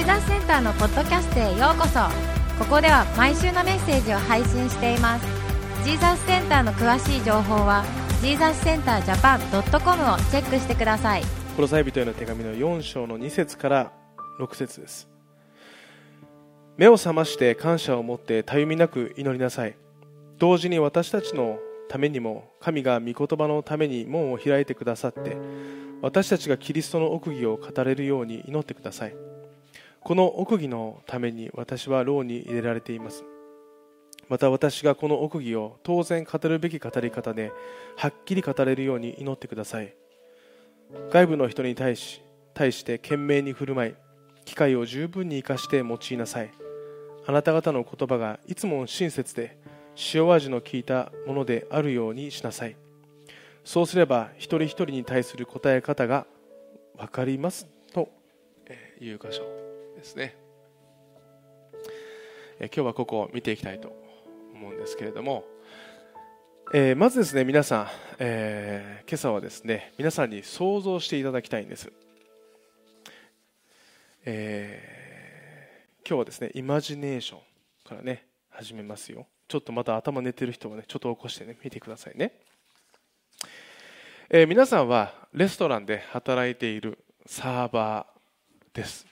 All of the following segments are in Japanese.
ーザスセンターのポッドキャストへようこそ。ここでは毎週のメッセージを配信しています。ジーザスセンターの詳しい情報はジーザスセンタージャパン .com をチェックしてください。コロサイ人への手紙の4章の2節から6節です。目を覚まして感謝を持ってたゆみなく祈りなさい。同時に私たちのためにも神が御言葉のために門を開いてくださって私たちがキリストの奥義を語れるように祈ってください。この奥義のために私は牢に入れられています。また私がこの奥義を当然語るべき語り方ではっきり語れるように祈ってください。外部の人に対し対して懸命に振る舞い機会を十分に生かして用いなさい。あなた方の言葉がいつも親切で塩味の効いたものであるようにしなさい。そうすれば一人一人に対する答え方が分かります。という箇所。ですね。今日はここを見ていきたいと思うんですけれども、えー、まずですね皆さん、えー、今朝はですね皆さんに想像していただきたいんです、えー、今日はですねイマジネーションからね始めますよ。ちょっとまた頭寝てる人はねちょっと起こしてね見てくださいね、え、皆さんはレストランで働いているサーバーです。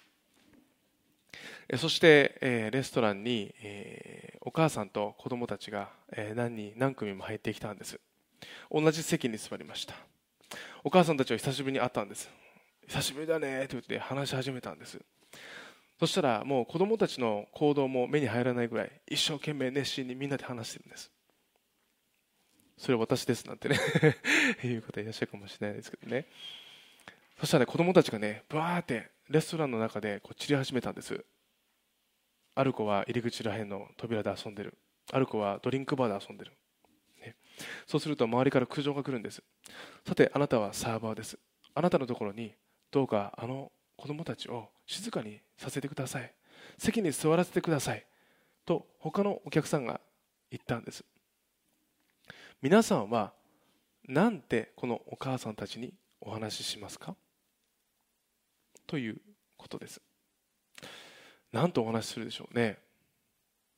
そして、レストランに、お母さんと子供たちが、何人何組も入ってきたんです。同じ席に座りました。お母さんたちは久しぶりに会ったんです。久しぶりだねと言って話し始めたんです。そしたらもう子供たちの行動も目に入らないぐらい一生懸命熱心にみんなで話してるんです。それは私ですなんてね。いう方いらっしゃるかもしれないですけどね。そしたら、ね、子供たちがねバーってレストランの中でこう散り始めたんです。ある子は入り口らへんの扉で遊んでる。ある子はドリンクバーで遊んでる、ね、そうすると周りから苦情が来るんです。さてあなたはサーバーです。あなたのところにどうかあの子供たちを静かにさせてください。席に座らせてください。と他のお客さんが言ったんです。皆さんは何てこのお母さんたちにお話ししますか？ということです。何とお話しするでしょうね。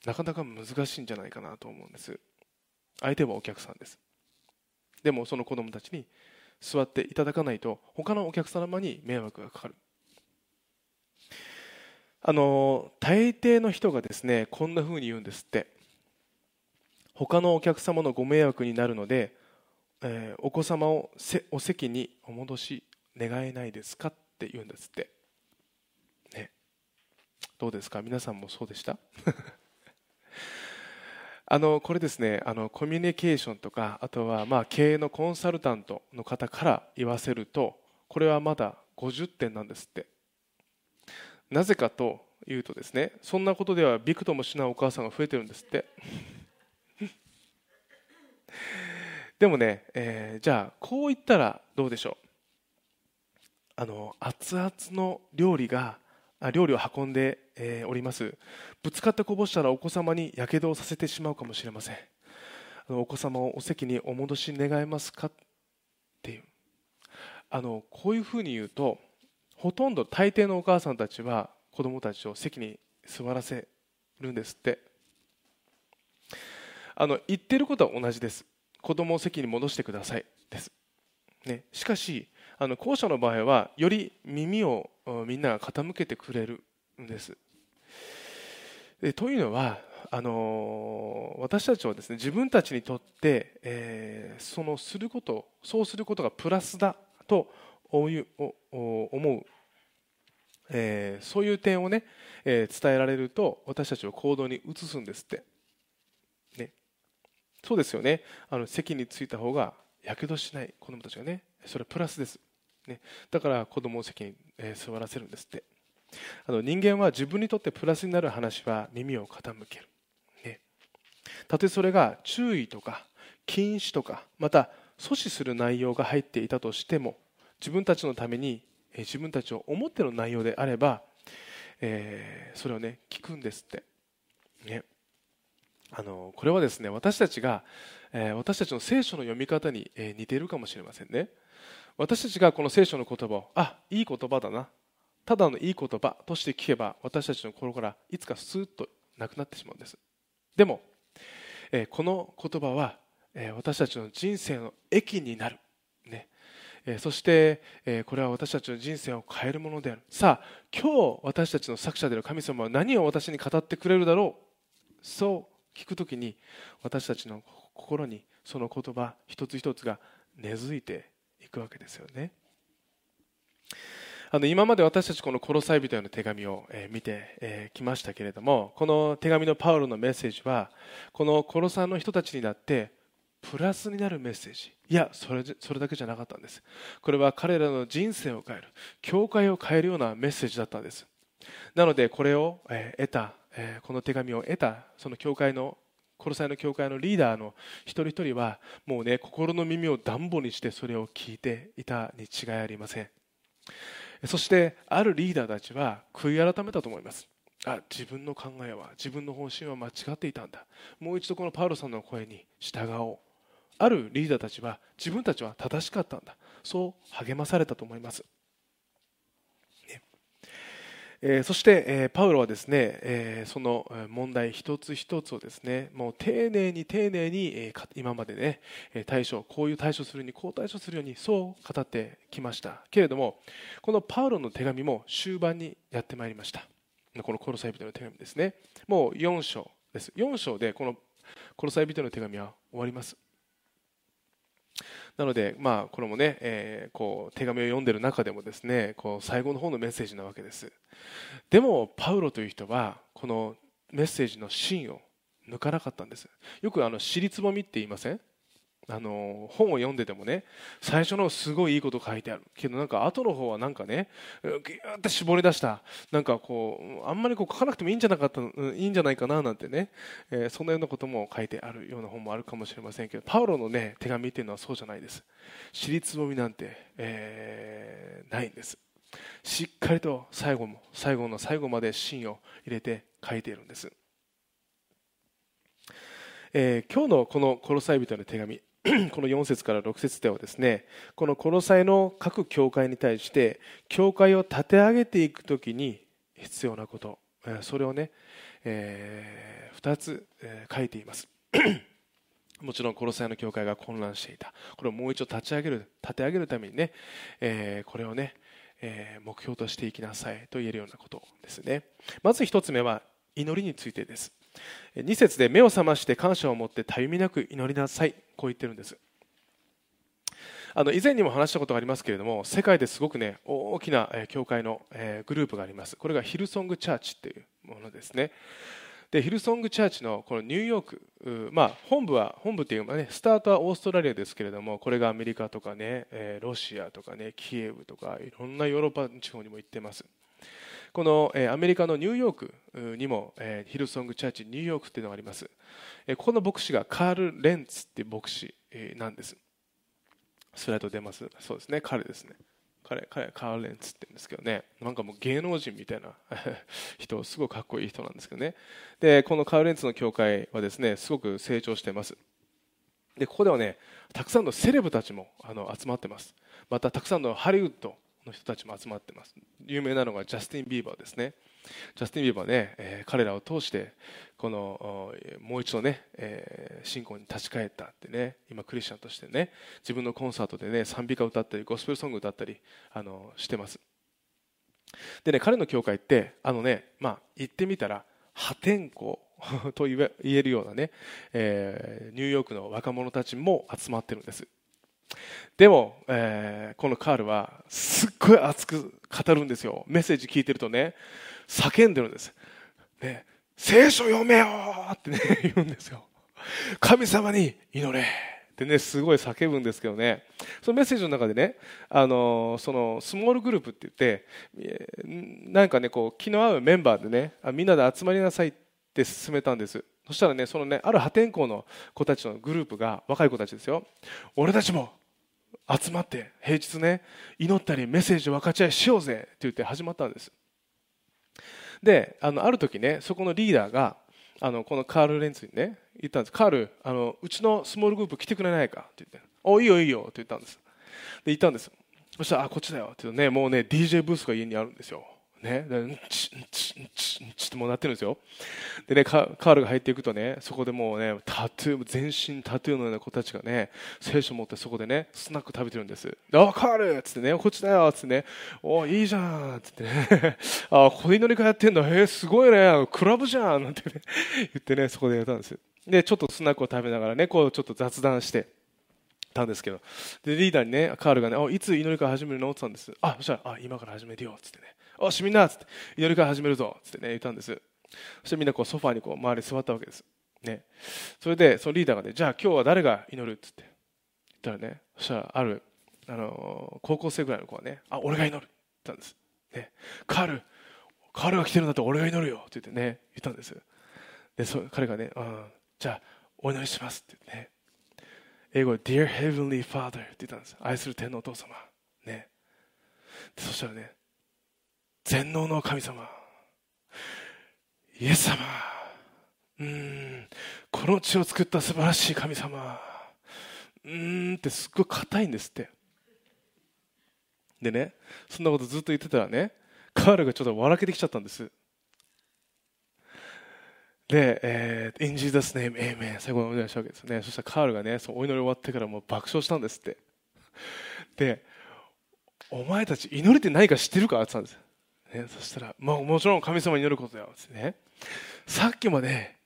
なかなか難しいんじゃないかなと思うんです。相手はお客さんです。でもその子供たちに座っていただかないと他のお客様に迷惑がかかる。あの大抵の人がですねこんなふうに言うんですって。他のお客様のご迷惑になるので、えー、お子様をお席にお戻し願えないですかって言うんですって。どうですか？皆さんもそうでした？あのこれですねあのコミュニケーションとかあとはまあ経営のコンサルタントの方から言わせるとこれはまだ50点なんですって。なぜかというとですねそんなことではびくともしないお母さんが増えてるんですって。でもね、えー、じゃあこう言ったらどうでしょう？あの熱々の料理が料理を運んで、えおります。ぶつかってこぼしたらお子様にやけどをさせてしまうかもしれません。あのお子様をお席にお戻し願えますかっていう。あのこういうふうに言うとほとんど大抵のお母さんたちは子供たちを席に座らせるんですって。あの言ってることは同じです。子供を席に戻してくださいです、ね、しかしあの後者の場合はより耳をみんなが傾けてくれるんです。でというのはあの私たちはですね自分たちにとって、えー、そのすることそうすることがプラスだと思う、えー、そういう点をね、えー、伝えられると私たちを行動に移すんですって、ね、そうですよね。あの席に着いた方がやけどしない子どもたちがねそれプラスです。ね、だから子供を席に、え、座らせるんですって。あの人間は自分にとってプラスになる話は耳を傾ける、ね、たとえそれが注意とか禁止とかまた阻止する内容が入っていたとしても自分たちのために、え、自分たちを思っての内容であれば、えー、それをね聞くんですって、ね、あのこれはですね私たちが、えー、私たちの聖書の読み方に、え似ているかもしれませんね。私たちがこの聖書の言葉をあいい言葉だな。ただのいい言葉として聞けば私たちの心からいつかスーッとなくなってしまうんですでも、えー、この言葉は、え、私たちの人生の益になる、ね。え、そして、えこれは私たちの人生を変えるものである。さあ今日私たちの作者である神様は何を私に語ってくれるだろう。そう聞くときに私たちの心にその言葉一つ一つが根付いていくわけですよね。あの今まで私たちこの「コロサイ人への手紙」を、見てき、えー、ましたけれどもこの手紙のパウロのメッセージはこのコロサの人たちになってプラスになるメッセージ。いやそれそれだけじゃなかったんです。これは彼らの人生を変える教会を変えるようなメッセージだったんです。なのでこれを、得た、えこの手紙を得たその教会のコロサイの教会のリーダーの一人一人はもうね心の耳を暖房にしてそれを聞いていたに違いありません。そしてあるリーダーたちは悔い改めたと思います。あ自分の考えは自分の方針は間違っていたんだ。もう一度このパウロさんの声に従おう。あるリーダーたちは自分たちは正しかったんだ。そう励まされたと思います。えー、そして、えー、パウロはですね、えー、その問題一つ一つをですねもう丁寧に丁寧に、えー、今までね対処こういう対処するにこう対処するようにそう語ってきました。けれどもこのパウロの手紙も終盤にやってまいりました。このコロサイ人の手紙ですね。もう4章です。4章でこのコロサイ人の手紙は終わります。なので、まあ、これもね、えー、こう手紙を読んでる中でもですねこう最後の方のメッセージなわけです。でもパウロという人はこのメッセージの芯を抜かなかったんです。よくあの尻つぼみって言いません？あの本を読んでてもね最初のすごいいいこと書いてある。けどなんか後の方はなんかねギューって絞り出した。なんかこうあんまりこう書かなくてもいいんじゃなかったいいんじゃないかななんてね、えー、そんなようなことも書いてあるような本もあるかもしれませんけどパウロのね手紙っていうのはそうじゃないです。尻つぼみなんて、えー、ないんです。しっかりと最後も最後の最後まで芯を入れて書いているんです、えー、今日のこの「コロサイ人の手紙」この4節から6節ではですねこのコロサイの各教会に対して教会を立て上げていくときに必要なことそれをね、えー、2つ、えー、書いています。もちろんコロサイの教会が混乱していた。これをもう一度立ち上げる立て上げるためにね、えー、これをね、え、目標としていきなさいと言えるようなことですね。まず1つ目は祈りについてです。2節で目を覚まして感謝を持ってたゆみなく祈りなさい。こう言ってるんです。あの以前にも話したことがありますけれども世界ですごくね大きな教会のグループがあります。これがヒルソングチャーチっていうものですね。でヒルソングチャーチのこのニューヨーク、まあ、本部は本部っていうかねスタートはオーストラリアですけれどもこれがアメリカとかねロシアとかねキエフとかいろんなヨーロッパ地方にも行ってます。この、えアメリカのニューヨークにも、えヒルソングチャーチニューヨークっていうのがあります、えここの牧師がカール・レンツっていう牧師、なんです。スライド出ます。そうですね。彼ですね。彼彼カール・レンツって言うんですけどね。なんかもう芸能人みたいな 人すごくかっこいい人なんですけどね。でこのカール・レンツの教会はですねすごく成長しています。でここではねたくさんのセレブたちもあの集まってます。またたくさんのハリウッドの人たちも集まってます。有名なのがジャスティン・ビーバーですね。ジャスティン・ビーバーね、えー、彼らを通してこのもう一度ね、えー、信仰に立ち返ったってね今クリスチャンとしてね自分のコンサートでね賛美歌歌ったりゴスペルソング歌ったりあのしてます。でね彼の教会ってあのねまあ言ってみたら破天荒 と言えるようなね、えー、ニューヨークの若者たちも集まってるんです。でも、えー、このカールはすっごい熱く語るんですよ。メッセージ聞いてるとね叫んでるんです、ね、聖書読めよってね 言うんですよ。神様に祈れ。ってねすごい叫ぶんですけどね。そのメッセージの中でねあのそのスモールグループって言ってなんかねこう気の合うメンバーでねみんなで集まりなさいって勧めたんです。そしたらねそのねある破天荒の子たちのグループが若い子たちですよ。俺たちも集まって平日ね祈ったりメッセージを分かち合いしようぜって言って始まったんです。であのある時ねそこのリーダーがあのこのカール・レンツにね言ったんです。カールあのうちのスモールグループ来てくれないかって言って。おいいよいいよって言ったんです。で言ったんです。そしたらあこっちだよって言うとねもうね DJ ブースが家にあるんですよ。ね、でチンチンチンチンってもうなってるんですよでねカールが入っていくとねそこでもうねタトゥー全身タトゥーのような子たちがね聖書を持ってそこでねスナック食べてるんです「あカール!」っつってね「こっちだよ!」っつってね「おいいじゃん!」っつってね「あここで祈り会やってんだへえすごいねクラブじゃん!」なんてね言ってねそこでやったんですでちょっとスナックを食べながらねこうちょっと雑談してたんですけどでリーダーにねカールがね「いつ祈り会始めるの?」って言ったんですあそしたら「あ今から始めてよ」っつってねおしみんなっつって祈り会始めるぞっつってね言ったんです。そしてみんなこうソファーにこう周り座ったわけです。ね。それでそのリーダーがねじゃあ今日は誰が祈る？っつって言ったらねそしたらあるあの高校生ぐらいの子はねあ俺が祈る。って言ったんです。ね。カールカールが来てるんだったら俺が祈るよ。って言ってね言ったんです。でそ彼がね、うん、じゃあお祈りします。って言ってね。英語で Dear Heavenly Father って言ったんです。愛する天のお父様。ね。そしたらね全能の神様。イエス様。うん。この地を作った素晴らしい神様。うーんってすっごい硬いんですって。でねそんなことずっと言ってたらねカールがちょっと笑けてきちゃったんです。で、えー、In Jesus' name, Amen. 最後のお祈りしたわけですね。そしたらカールがねそのお祈り終わってからもう爆笑したんですって。でお前たち祈りって何か知ってるかって言ったんです。ね、そしたら、まあ、もちろん神様に祈ることだよってね。さっきまで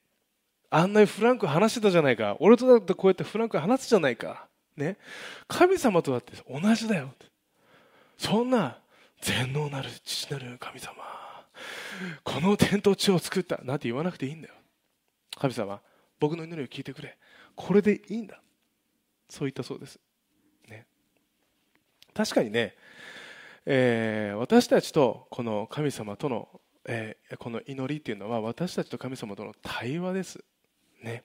あんなにフランク話してたじゃないか。俺とだってこうやってフランク話すじゃないか、ね、神様とだって同じだよそんな全能なる父なる神様。この天と地を作った。なんて言わなくていいんだよ。神様僕の祈りを聞いてくれ。これでいいんだ。そう言ったそうです、ね、確かにねえー、私たちとこの神様との、えー、この祈りっていうのは私たちと神様との対話です。ね。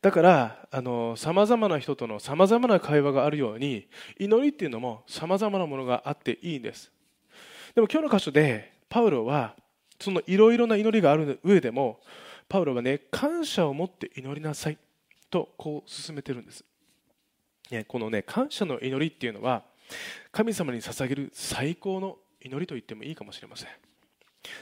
だからさまざまな人とのさまざまな会話があるように祈りっていうのもさまざまなものがあっていいんですでも今日の箇所でパウロはそのいろいろな祈りがある上でもパウロはね感謝を持って祈りなさいとこう進めてるんです、ね、このね感謝の祈りっていうのは神様に捧げる最高の祈りと言ってもいいかもしれません。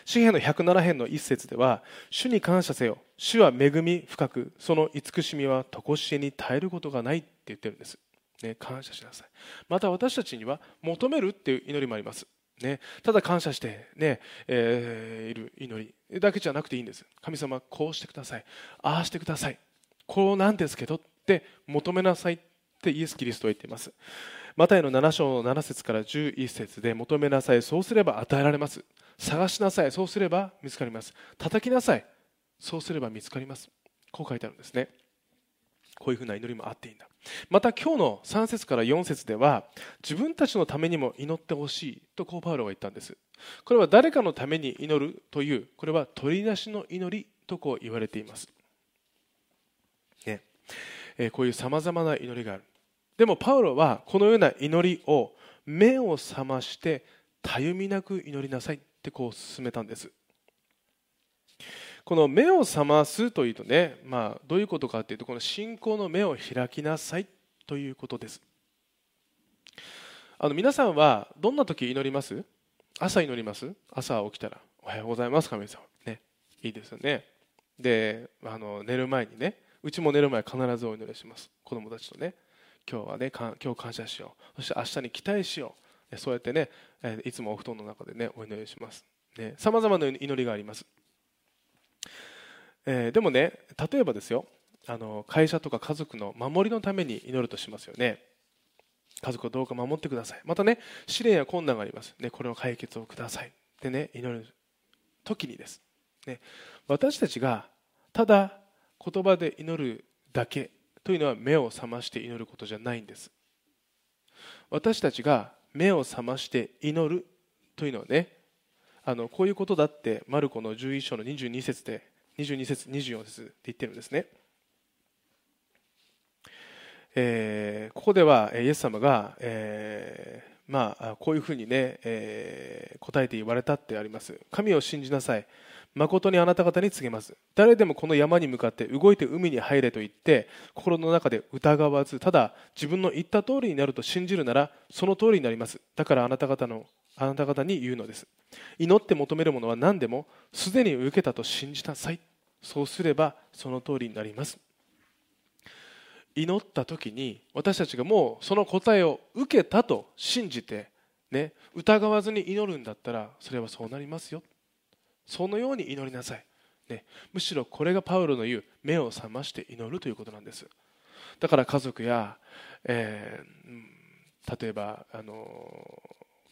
詩篇の107編の一節では主に感謝せよ。主は恵み深くその慈しみは常しえに耐えることがないって言ってるんです、ね、感謝しなさい。また私たちには求めるっていう祈りもあります。ね、ただ感謝してね、えー、いる祈り。だけじゃなくていいんです。神様こうしてください。ああしてください。こうなんですけどって求めなさいってイエス・キリストは言っています。マタイの7章の7節から11節で求めなさいそうすれば与えられます。探しなさいそうすれば見つかります。叩きなさいそうすれば見つかります。こう書いてあるんですね。こういうふうな祈りもあっていいんだ。また今日の3節から4節では自分たちのためにも祈ってほしいとこうパウロは言ったんです。これは誰かのために祈るというこれは取り出しの祈りとこう言われています、ね。え、こういうさまざまな祈りがある。でもパウロはこのような祈りを目を覚ましてたゆみなく祈りなさいってこう進めたんです。この目を覚ますというとね、まあ、どういうことかというとこの信仰の目を開きなさいということです。あの皆さんはどんな時祈ります？朝祈ります？朝起きたらおはようございます神様。ねいいですよね。であの寝る前にねうちも寝る前必ずお祈りします。子供たちとね。今日はね今日感謝しよう。そして明日に期待しよう。そうやってねいつもお布団の中でねお祈りします。さまざまな祈りがあります、えー、でもね例えばですよ。あの会社とか家族の守りのために祈るとしますよね。家族をどうか守ってください。またね試練や困難があります、ね、これを解決をください。ってね祈る時にです、ね、私たちがただ言葉で祈るだけ。というのは目を覚まして祈ることじゃないんです。私たちが目を覚まして祈るというのはねあのこういうことだってマルコの11章の22節で22節24節で言ってるんですね、えー、ここではイエス様が、えー、まあ、こういうふうにね、えー、答えて言われたってあります。神を信じなさい。誠にあなた方に告げます。誰でもこの山に向かって動いて海に入れと言って心の中で疑わずただ自分の言った通りになると信じるならその通りになります。だからあなた方のあなた方に言うのです。祈って求めるものは何でもすでに受けたと信じなさい。そうすればその通りになります。祈った時に私たちがもうその答えを受けたと信じて、ね、疑わずに祈るんだったらそれはそうなりますよ。そのように祈りなさい、ね、むしろこれがパウロの言う目を覚まして祈るということなんです。だから家族や、えー、例えばあの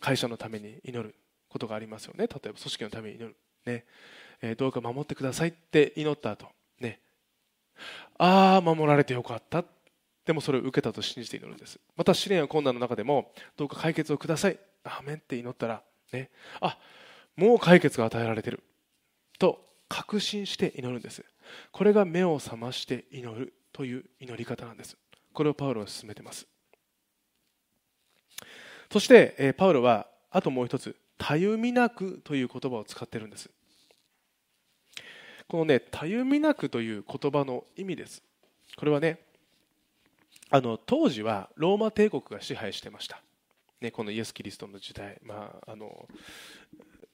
会社のために祈ることがありますよね。例えば組織のために祈る、ね。えー、どうか守ってくださいって祈った後。ね。ああ守られてよかった。でもそれを受けたと信じて祈るんです。また試練や困難の中でもどうか解決をください。アーメンって祈ったらね。あもう解決が与えられている。と確信して祈るんです。これが目を覚まして祈るという祈り方なんです。これをパウロは進めています。そして、えパウロはあともう一つたゆみなくという言葉を使ってるんです。このねたゆみなくという言葉の意味です。これはねあの当時はローマ帝国が支配してました、ね、このイエス・キリストの時代、まあ、あの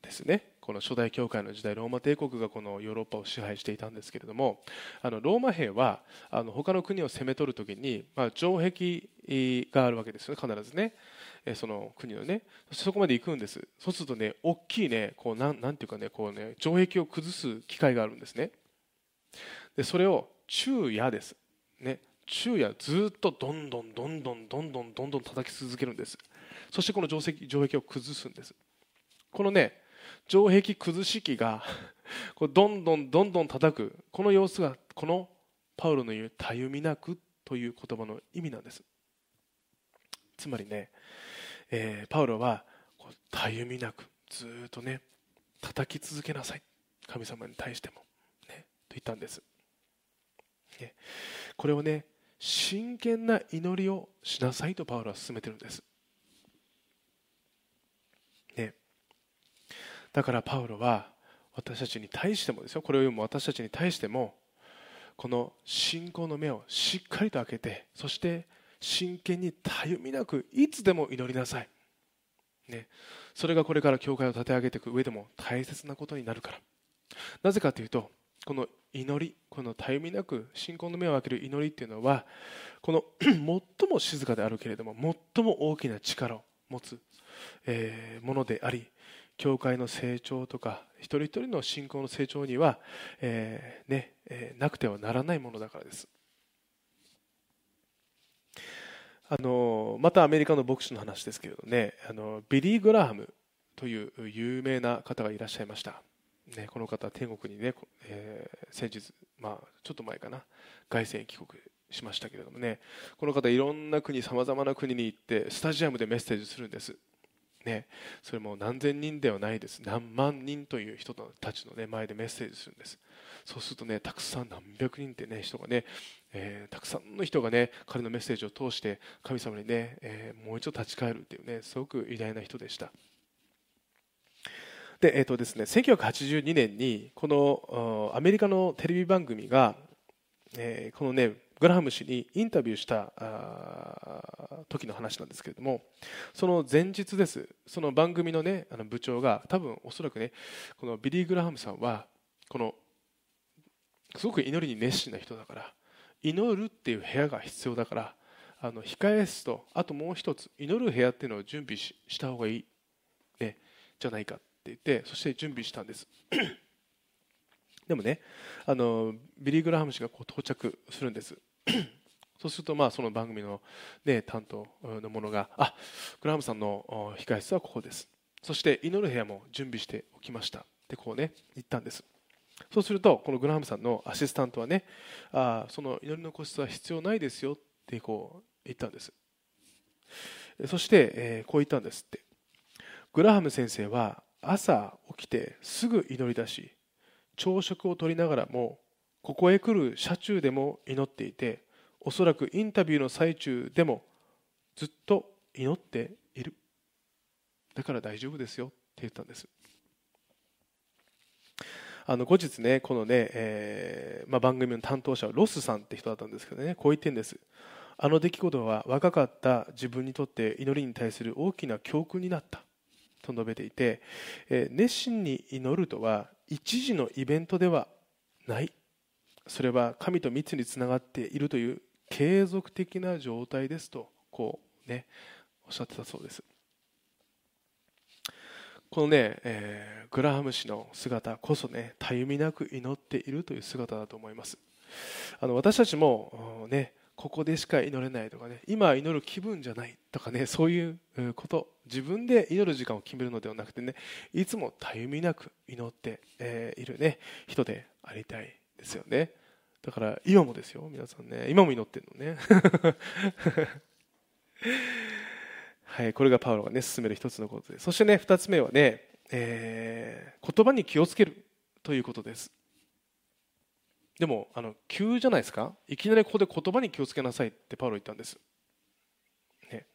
ですね。この初代教会の時代ローマ帝国がこのヨーロッパを支配していたんですけれどもあのローマ兵はあの他の国を攻め取るときに、まあ、城壁があるわけですよね。必ずね。その国のね。そこまで行くんです。そうするとね大きいねこうなんなんていうかねこうね城壁を崩す機会があるんですね。でそれを昼夜です。ね。昼夜ずっとどんどんどんどんどんどんどんどん叩き続けるんです。そしてこの城壁城壁を崩すんです。このね城壁崩し機が こうどんどんどんどん叩く。この様子がこのパウロの言う「たゆみなく」という言葉の意味なんです。つまりね、えー、パウロはたゆみなくずっとね叩き続けなさい。神様に対しても、ね、と言ったんです、ね、これをね真剣な祈りをしなさいとパウロは進めてるんです。ね、だからパウロは私たちに対してもですよこれを読む私たちに対してもこの信仰の目をしっかりと開けてそして真剣にたゆみなくいつでも祈りなさい、ね、それがこれから教会を立て上げていく上でも大切なことになるから。なぜかというとこの祈りこのたゆみなく信仰の目を開ける祈りっていうのはこの 最も静かであるけれども最も大きな力を持つ、えー、ものであり教会の成長とか一人一人の信仰の成長には、えー、ねえー、なくてはならないものだからです。あのまたアメリカの牧師の話ですけれどね。あのビリー・グラハムという有名な方がいらっしゃいました。ね、この方は天国にね、えー、先日、まあ、ちょっと前かな。凱旋帰国しましたけれどもね。この方いろんな国さまざまな国に行ってスタジアムでメッセージするんです、ね、それも何千人ではないです。何万人という人たちの、ね、前でメッセージするんです。そうするとねたくさん何百人ってね人がね、えー、たくさんの人がね彼のメッセージを通して神様にね、えー、もう一度立ち返るっていうねすごく偉大な人でした。で、えーとですね、1982年にこのアメリカのテレビ番組が、えー、このねグラハム氏にインタビューした時の話なんですけれどもその前日です。その番組の,、ね、あの部長が多分おそらくねこのビリー・グラハムさんはこのすごく祈りに熱心な人だから祈るっていう部屋が必要だからあの控え室とあともう一つ祈る部屋っていうのを準備した方がいい、ね、じゃないかって言ってそして準備したんです。でもねあのビリー・グラハム氏がこう到着するんです。そうするとまあその番組の、ね、担当の者があグラハムさんの控え室はここです。そして祈る部屋も準備しておきました。ってこうね言ったんです。そうするとこのグラハムさんのアシスタントはねあその祈りの個室は必要ないですよってこう言ったんです。そして、え、こう言ったんですって。グラハム先生は朝起きてすぐ祈り出し朝食をとりながらもここへ来る車中でも祈っていておそらくインタビューの最中でもずっと祈っている。だから大丈夫ですよって言ったんです。あの後日ねこのね、えーまあ、番組の担当者はロスさんって人だったんですけどねこう言ってんです。あの出来事は若かった自分にとって祈りに対する大きな教訓になったと述べていて、え熱心に祈るとは一時のイベントではない。それは神と密につながっているという継続的な状態ですとこうねおっしゃってたそうです。このね、えー、グラハム氏の姿こそねたゆみなく祈っているという姿だと思います。あの私たちもねここでしか祈れないとかね今祈る気分じゃないとかねそういうこと自分で祈る時間を決めるのではなくてねいつもたゆみなく祈って、え、いるね人でありたいですよね。だから今もですよ皆さんね。今も祈ってるのね。はいこれがパウロがね進める一つのことで。そしてね二つ目はね、えー、言葉に気をつけるということです。でもあの急じゃないですか？いきなりここで言葉に気をつけなさいってパウロ言ったんです、ね、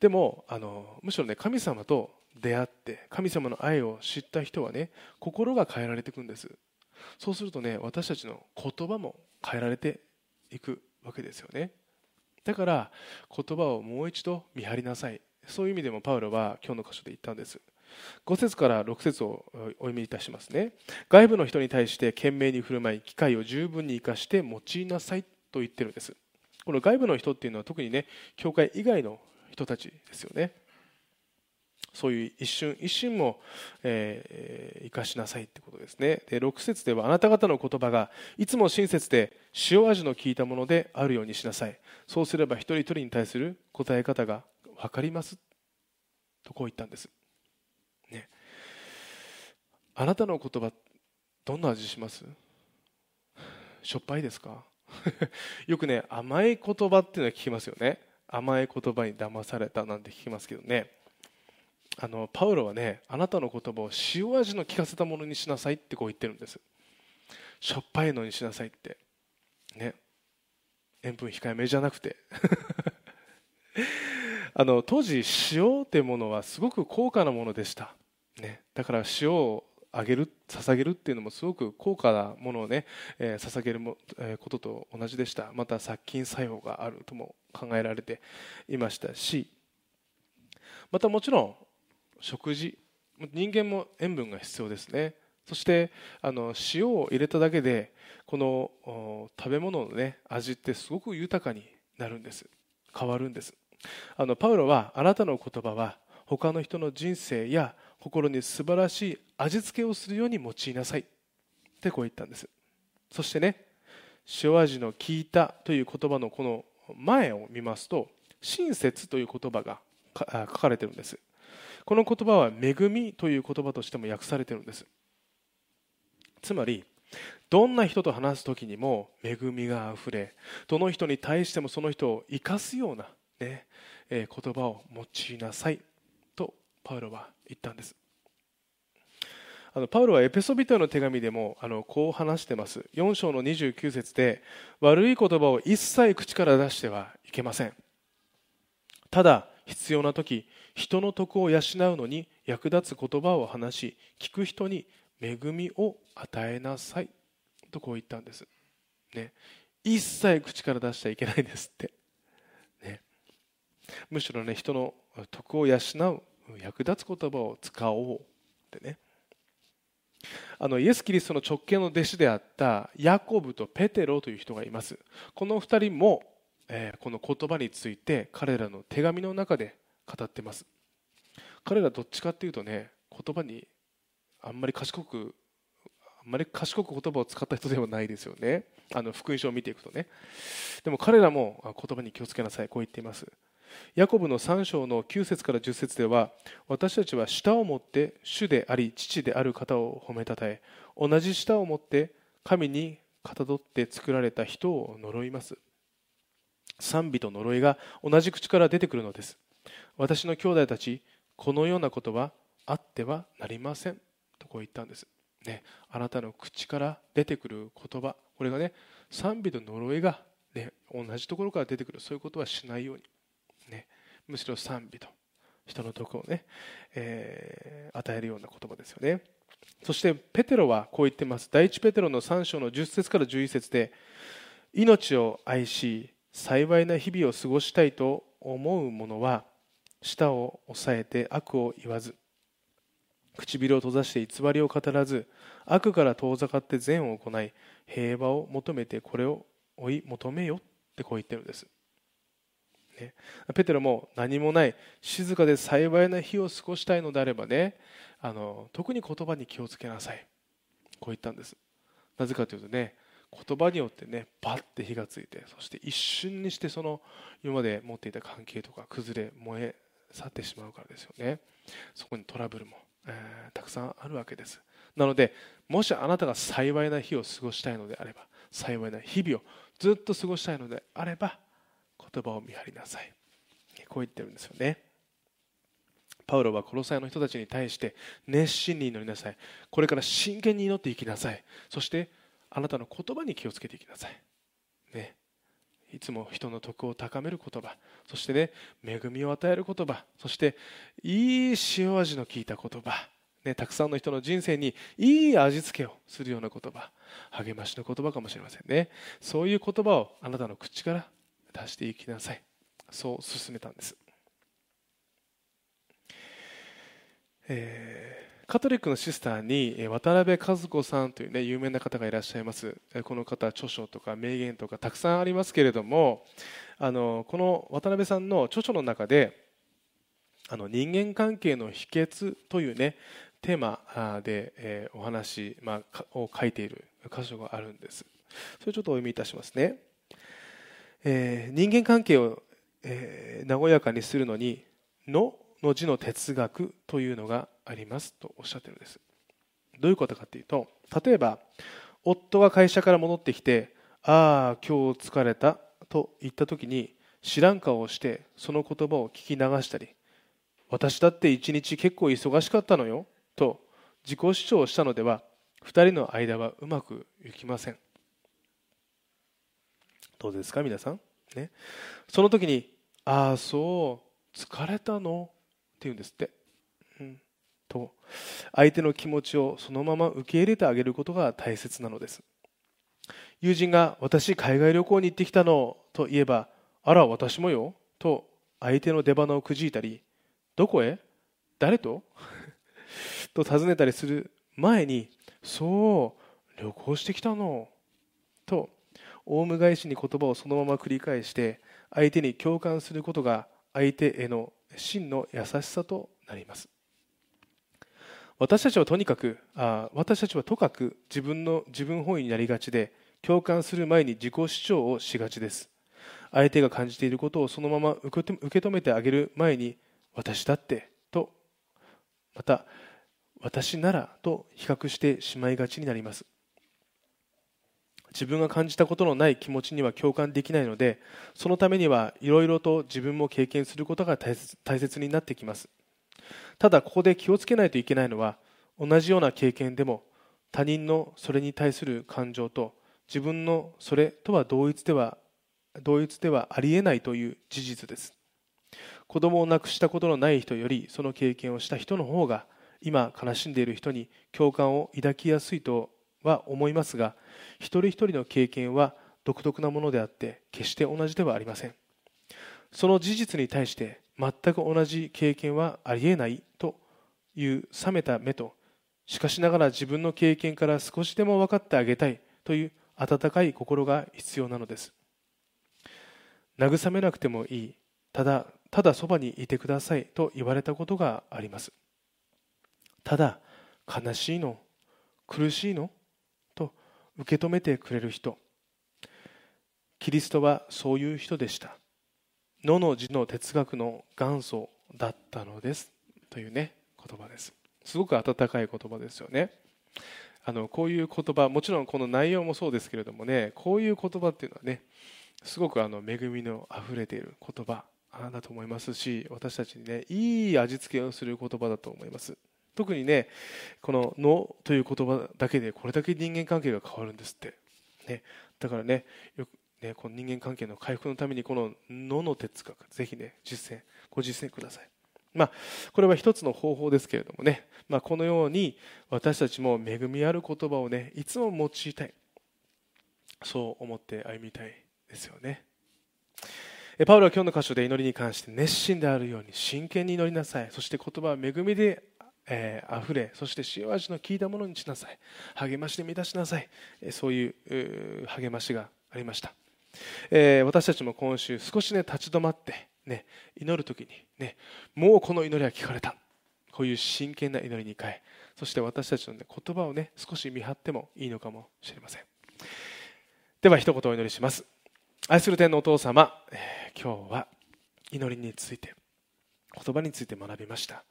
でもあのむしろね神様と出会って神様の愛を知った人はね心が変えられていくんです。そうするとね私たちの言葉も変えられていくわけですよね。だから言葉をもう一度見張りなさい。そういう意味でもパウロは今日の箇所で言ったんです。5節から6節をお読みいたしますね。外部の人に対して懸命に振る舞い機会を十分に生かして用いなさいと言ってるんです。この外部の人っていうのは特にね教会以外の人たちですよね。そういう一瞬一瞬も、えー、生かしなさいってことですね。で6節ではあなた方の言葉がいつも親切で塩味の効いたものであるようにしなさい。そうすれば一人一人に対する答え方が分かります？とこう言ったんです。ね、あなたの言葉どんな味します？しょっぱいですか？よくね甘い言葉っていうのは聞きますよね。甘い言葉に騙されたなんて聞きますけどね。あのパウロはねあなたの言葉を塩味の効かせたものにしなさいってこう言ってるんです。しょっぱいのにしなさいって。ね。塩分控えめじゃなくて。あの当時塩というものはすごく高価なものでした、ね、だから塩をあげる捧げるっていうのもすごく高価なものをね、えー、捧げるも、えー、ことと同じでした。また殺菌作用があるとも考えられていましたし。またもちろん食事。人間も塩分が必要ですね。そしてあの塩を入れただけでこの食べ物の、ね、味ってすごく豊かになるんです。変わるんです。あのパウロはあなたの言葉は他の人の人生や心に素晴らしい味付けをするように用いなさい。ってこう言ったんです。そしてね塩味の効いたという言葉のこの前を見ますと親切という言葉が書かれてるんです。この言葉は恵みという言葉としても訳されてるんです。つまりどんな人と話す時にも恵みがあふれどの人に対してもその人を生かすようなねえ、言葉を用いなさいとパウロは言ったんです。あのパウロはエペソビトへの手紙でもあのこう話してます。4章の29節で悪い言葉を一切口から出してはいけません。ただ必要な時人の徳を養うのに役立つ言葉を話し聞く人に恵みを与えなさい。とこう言ったんです、ね、一切口から出しちゃいけないですって。ね。むしろね人の徳を養う役立つ言葉を使おうってね。あのイエス・キリストの直系の弟子であったヤコブとペテロという人がいます。この2人も、この言葉について彼らの手紙の中で語ってます。彼らどっちかっていうとね言葉にあんまり賢くあんまり賢く言葉を使った人ではないですよね。あの福音書を見ていくとね。でも彼らも言葉に気をつけなさい。こう言っています。ヤコブの3章の9節から10節では私たちは舌を持って主であり父である方を褒めたたえ同じ舌を持って神にかたどって作られた人を呪います。賛美と呪いが同じ口から出てくるのです。私の兄弟たちこのようなことはあってはなりません。とこう言ったんです、ね、あなたの口から出てくる言葉。これがね賛美と呪いが、ね、同じところから出てくる。そういうことはしないように。ね、むしろ賛美と人の徳をね、えー、与えるような言葉ですよね。そしてペテロはこう言ってます。第一ペテロの3章の10節から11節で命を愛し幸いな日々を過ごしたいと思う者は舌を押さえて悪を言わず唇を閉ざして偽りを語らず悪から遠ざかって善を行い平和を求めてこれを追い求めよってこう言ってるんです、ね、ペテロも何もない静かで幸いな日を過ごしたいのであればねあの特に言葉に気をつけなさい。こう言ったんです。なぜかというとね言葉によってねバッて火がついてそして一瞬にしてその今まで持っていた関係とか崩れ燃え去ってしまうからですよね。そこにトラブルも、えー、たくさんあるわけです。なのでもしあなたが幸いな日を過ごしたいのであれば幸いな日々をずっと過ごしたいのであれば言葉を見張りなさい。こう言ってるんですよね。パウロはコロサイの人たちに対して熱心に祈りなさい。これから真剣に祈っていきなさい。そしてあなたの言葉に気をつけていきなさい、ね、いつも人の徳を高める言葉。そしてね恵みを与える言葉。そしていい塩味の効いた言葉。ね、たくさんの人の人生にいい味付けをするような言葉。励ましの言葉かもしれませんね。そういう言葉をあなたの口から出していきなさい。そう進めたんです、えー、カトリックのシスターに渡辺和子さんという、ね、有名な方がいらっしゃいます。この方著書とか名言とかたくさんありますけれどもあのこの渡辺さんの著書の中であの人間関係の秘訣というねテーマで、えお話、ま、を書いている箇所があるんです。それちょっとお読みいたしますね、えー、人間関係を、えー、和やかにするのに「の」の字の哲学というのがありますとおっしゃってるんです。どういうことかというと例えば夫が会社から戻ってきて「ああ今日疲れた」と言った時に知らん顔をしてその言葉を聞き流したり「私だって一日結構忙しかったのよ」と自己主張したのでは2人の間はうまくいきません。どうですか皆さん、ね、その時に「ああそう疲れたの?」って言うんですって、と相手の気持ちをそのまま受け入れてあげることが大切なのです友人が「私海外旅行に行ってきたの」と言えば「あら私もよ」と相手の出花をくじいたり「どこへ誰と? 」と尋ねたりする前にそう旅行してきたのとオウム返しに言葉をそのまま繰り返して相手に共感することが相手への真の優しさとなります私たちはとにかくあ私たちはとかく自分の自分本位になりがちで共感する前に自己主張をしがちです。相手が感じていることをそのまま受け止めてあげる前に私だってとまた私ならと比較してしまいがちになります。自分が感じたことのない気持ちには共感できないのでそのためにはいろいろと自分も経験することが大切になってきます。ただここで気をつけないといけないのは同じような経験でも他人のそれに対する感情と自分のそれとは同一では同一ではありえないという事実です。子供を亡くしたことのない人よりその経験をした人の方が今悲しんでいる人に共感を抱きやすいとは思いますが一人一人の経験は独特なものであって決して同じではありません。その事実に対して全く同じ経験はありえないという冷めた目としかしながら自分の経験から少しでも分かってあげたいという温かい心が必要なのです。慰めなくてもいい。ただただそばにいてくださいと言われたことがあります。ただ悲しいの苦しいのと受け止めてくれる人。キリストはそういう人でした。のの字の哲学の元祖だったのです。というね言葉です。すごく温かい言葉ですよね。あのこういう言葉もちろんこの内容もそうですけれどもねこういう言葉っていうのはねすごくあの恵みのあふれている言葉だと思いますし私たちにねいい味付けをする言葉だと思います。特にねこの「の」という言葉だけでこれだけ人間関係が変わるんですって、ね、だからねよくねこの人間関係の回復のためにこの「の」の哲学ぜひね実践ご実践ください。まあ、これは一つの方法ですけれどもね、まあ、このように私たちも恵みある言葉をねいつも用いたい。そう思って歩みたいですよね、パウロは今日の箇所で祈りに関して熱心であるように真剣に祈りなさい。そして言葉は恵みでえー、溢れそして塩味の効いたものにしなさい。励ましで満たしなさい、え、そういう励ましがありました、えー、私たちも今週少しね立ち止まって、ね、祈る時に、ね、もうこの祈りは聞かれた。こういう真剣な祈りに変えそして私たちの、ね、言葉をね少し見張ってもいいのかもしれません。では一言お祈りします。愛する天のお父様、えー、今日は祈りについて言葉について学びました、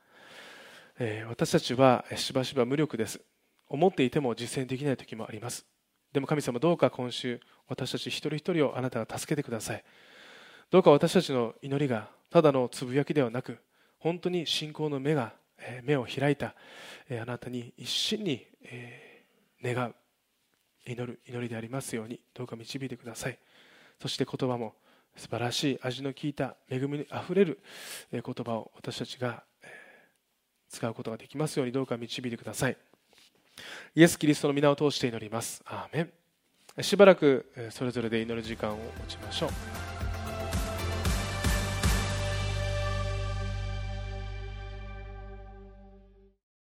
えー、私たちはしばしば無力です。思っていても実践できない時もあります。でも神様どうか今週私たち一人一人をあなたが助けてください。どうか私たちの祈りがただのつぶやきではなく本当に信仰の目が目を開いたあなたに一心に願う祈る祈りでありますようにどうか導いてください。そして言葉も素晴らしい味の効いた恵みにあふれる言葉を私たちが使うことができますようにどうか導いてください。イエス・キリストの皆を通して祈ります。アーメン。しばらくそれぞれで祈る時間を持ちましょう。